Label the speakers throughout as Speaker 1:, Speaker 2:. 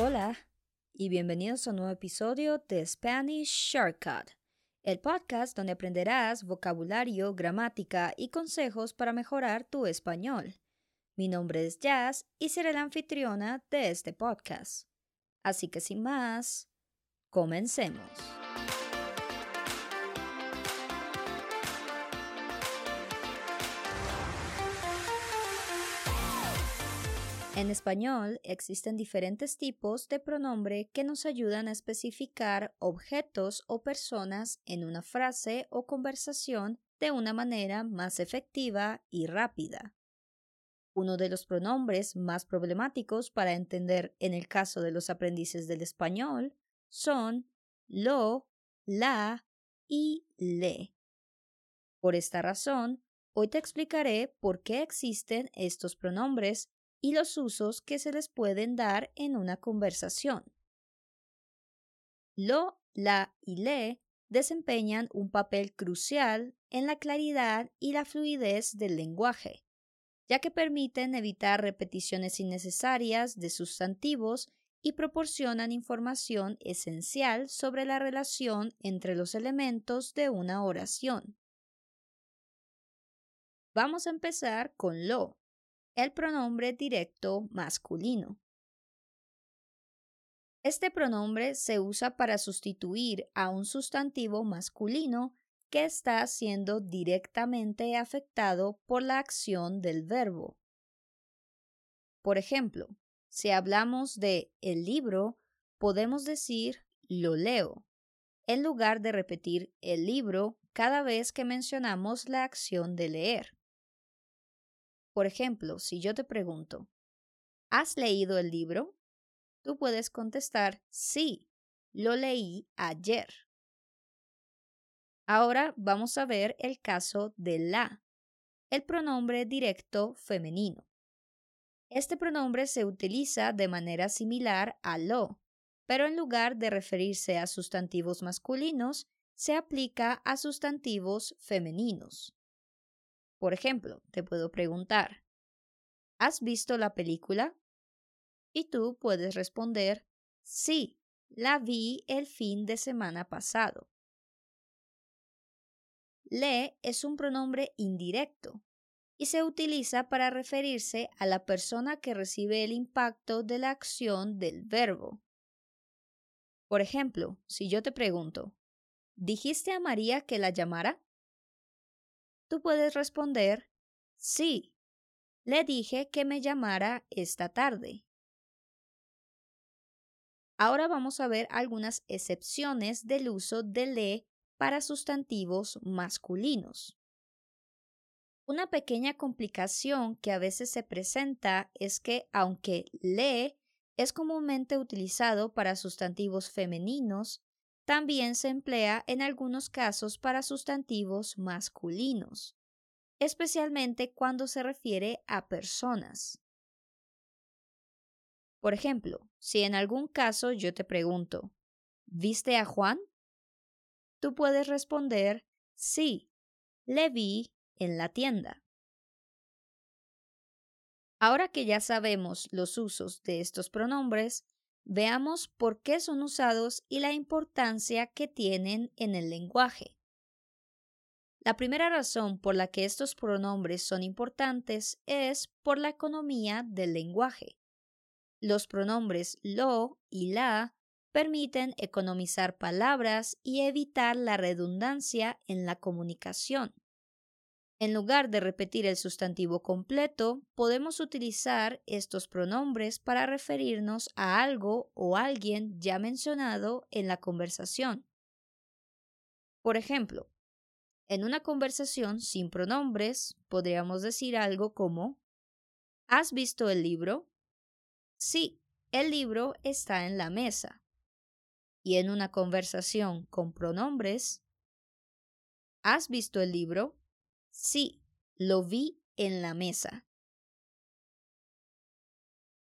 Speaker 1: Hola y bienvenidos a un nuevo episodio de Spanish Shortcut, el podcast donde aprenderás vocabulario, gramática y consejos para mejorar tu español. Mi nombre es Jazz y seré la anfitriona de este podcast. Así que sin más, comencemos. En español existen diferentes tipos de pronombre que nos ayudan a especificar objetos o personas en una frase o conversación de una manera más efectiva y rápida. Uno de los pronombres más problemáticos para entender en el caso de los aprendices del español son lo, la y le. Por esta razón, hoy te explicaré por qué existen estos pronombres y los usos que se les pueden dar en una conversación. Lo, la y le desempeñan un papel crucial en la claridad y la fluidez del lenguaje, ya que permiten evitar repeticiones innecesarias de sustantivos y proporcionan información esencial sobre la relación entre los elementos de una oración. Vamos a empezar con lo, el pronombre directo masculino. Este pronombre se usa para sustituir a un sustantivo masculino que está siendo directamente afectado por la acción del verbo. Por ejemplo, si hablamos de el libro, podemos decir lo leo, en lugar de repetir el libro cada vez que mencionamos la acción de leer. Por ejemplo, si yo te pregunto, ¿has leído el libro? Tú puedes contestar, sí, lo leí ayer. Ahora vamos a ver el caso de la, el pronombre directo femenino. Este pronombre se utiliza de manera similar a lo, pero en lugar de referirse a sustantivos masculinos, se aplica a sustantivos femeninos. Por ejemplo, te puedo preguntar, ¿has visto la película? Y tú puedes responder, sí, la vi el fin de semana pasado. Le es un pronombre indirecto y se utiliza para referirse a la persona que recibe el impacto de la acción del verbo. Por ejemplo, si yo te pregunto, ¿dijiste a María que la llamara? Tú puedes responder, sí, le dije que me llamara esta tarde. Ahora vamos a ver algunas excepciones del uso de le para sustantivos masculinos. Una pequeña complicación que a veces se presenta es que aunque le es comúnmente utilizado para sustantivos femeninos, también se emplea en algunos casos para sustantivos masculinos, especialmente cuando se refiere a personas. Por ejemplo, si en algún caso yo te pregunto, ¿viste a Juan? Tú puedes responder, sí, le vi en la tienda. Ahora que ya sabemos los usos de estos pronombres, Veamos por qué son usados y la importancia que tienen en el lenguaje. La primera razón por la que estos pronombres son importantes es por la economía del lenguaje. Los pronombres lo y la permiten economizar palabras y evitar la redundancia en la comunicación. En lugar de repetir el sustantivo completo, podemos utilizar estos pronombres para referirnos a algo o alguien ya mencionado en la conversación. Por ejemplo, en una conversación sin pronombres podríamos decir algo como ¿Has visto el libro? Sí, el libro está en la mesa. Y en una conversación con pronombres ¿Has visto el libro? Sí, lo vi en la mesa.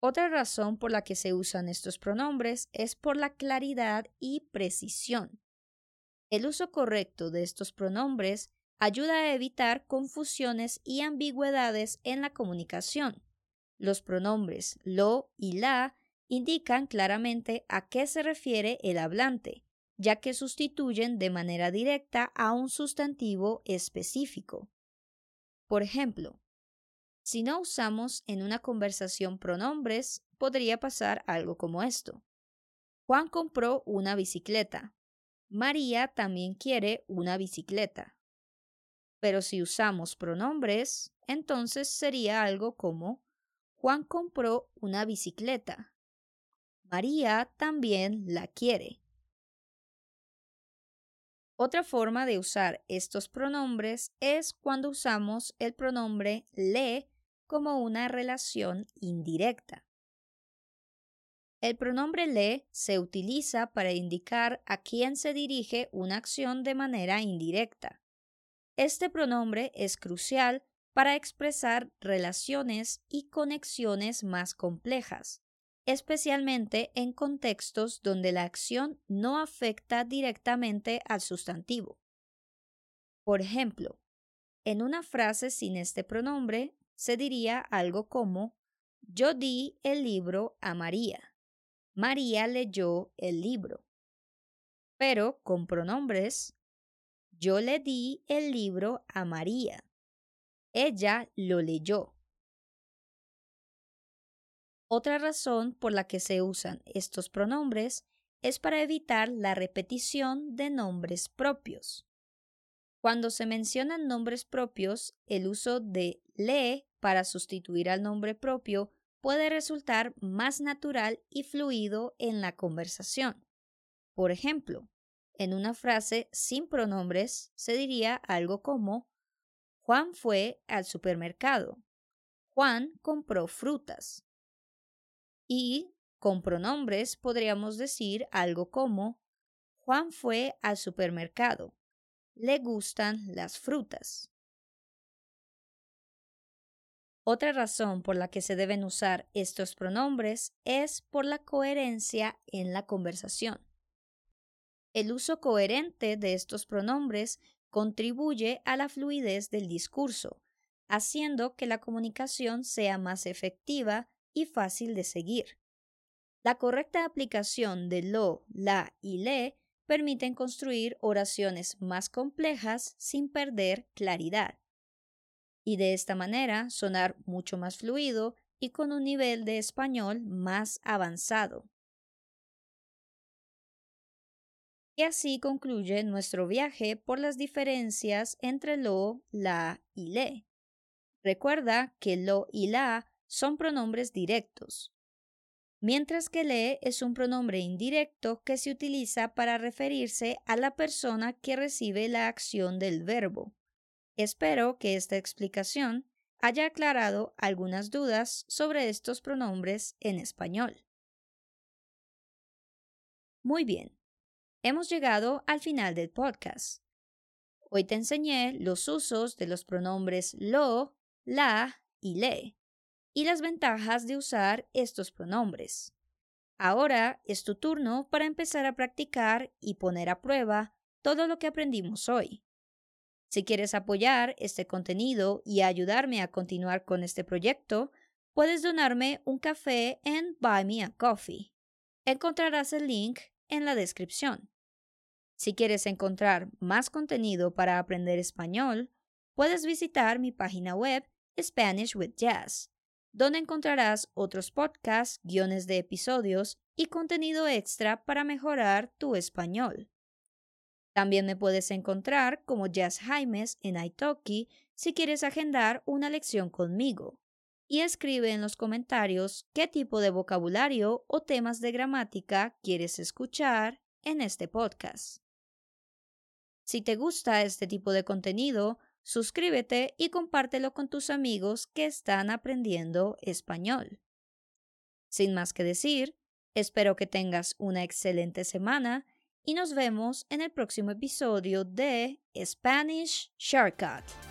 Speaker 1: Otra razón por la que se usan estos pronombres es por la claridad y precisión. El uso correcto de estos pronombres ayuda a evitar confusiones y ambigüedades en la comunicación. Los pronombres lo y la indican claramente a qué se refiere el hablante, ya que sustituyen de manera directa a un sustantivo específico. Por ejemplo, si no usamos en una conversación pronombres, podría pasar algo como esto. Juan compró una bicicleta. María también quiere una bicicleta. Pero si usamos pronombres, entonces sería algo como Juan compró una bicicleta. María también la quiere. Otra forma de usar estos pronombres es cuando usamos el pronombre le como una relación indirecta. El pronombre le se utiliza para indicar a quién se dirige una acción de manera indirecta. Este pronombre es crucial para expresar relaciones y conexiones más complejas, especialmente en contextos donde la acción no afecta directamente al sustantivo. Por ejemplo, en una frase sin este pronombre se diría algo como yo di el libro a María. María leyó el libro. Pero con pronombres, yo le di el libro a María. Ella lo leyó. Otra razón por la que se usan estos pronombres es para evitar la repetición de nombres propios. Cuando se mencionan nombres propios, el uso de le para sustituir al nombre propio puede resultar más natural y fluido en la conversación. Por ejemplo, en una frase sin pronombres se diría algo como Juan fue al supermercado. Juan compró frutas. Y con pronombres podríamos decir algo como Juan fue al supermercado. Le gustan las frutas. Otra razón por la que se deben usar estos pronombres es por la coherencia en la conversación. El uso coherente de estos pronombres contribuye a la fluidez del discurso, haciendo que la comunicación sea más efectiva y fácil de seguir. La correcta aplicación de lo, la y le permiten construir oraciones más complejas sin perder claridad. Y de esta manera sonar mucho más fluido y con un nivel de español más avanzado. Y así concluye nuestro viaje por las diferencias entre lo, la y le. Recuerda que lo y la son pronombres directos, mientras que le es un pronombre indirecto que se utiliza para referirse a la persona que recibe la acción del verbo. Espero que esta explicación haya aclarado algunas dudas sobre estos pronombres en español. Muy bien, hemos llegado al final del podcast. Hoy te enseñé los usos de los pronombres lo, la y le y las ventajas de usar estos pronombres. Ahora es tu turno para empezar a practicar y poner a prueba todo lo que aprendimos hoy. Si quieres apoyar este contenido y ayudarme a continuar con este proyecto, puedes donarme un café en Buy Me a Coffee. Encontrarás el link en la descripción. Si quieres encontrar más contenido para aprender español, puedes visitar mi página web Spanish with Jazz donde encontrarás otros podcasts, guiones de episodios y contenido extra para mejorar tu español. También me puedes encontrar como Jazz Jaimes en Italki si quieres agendar una lección conmigo. Y escribe en los comentarios qué tipo de vocabulario o temas de gramática quieres escuchar en este podcast. Si te gusta este tipo de contenido, suscríbete y compártelo con tus amigos que están aprendiendo español. Sin más que decir, espero que tengas una excelente semana y nos vemos en el próximo episodio de Spanish Shortcut.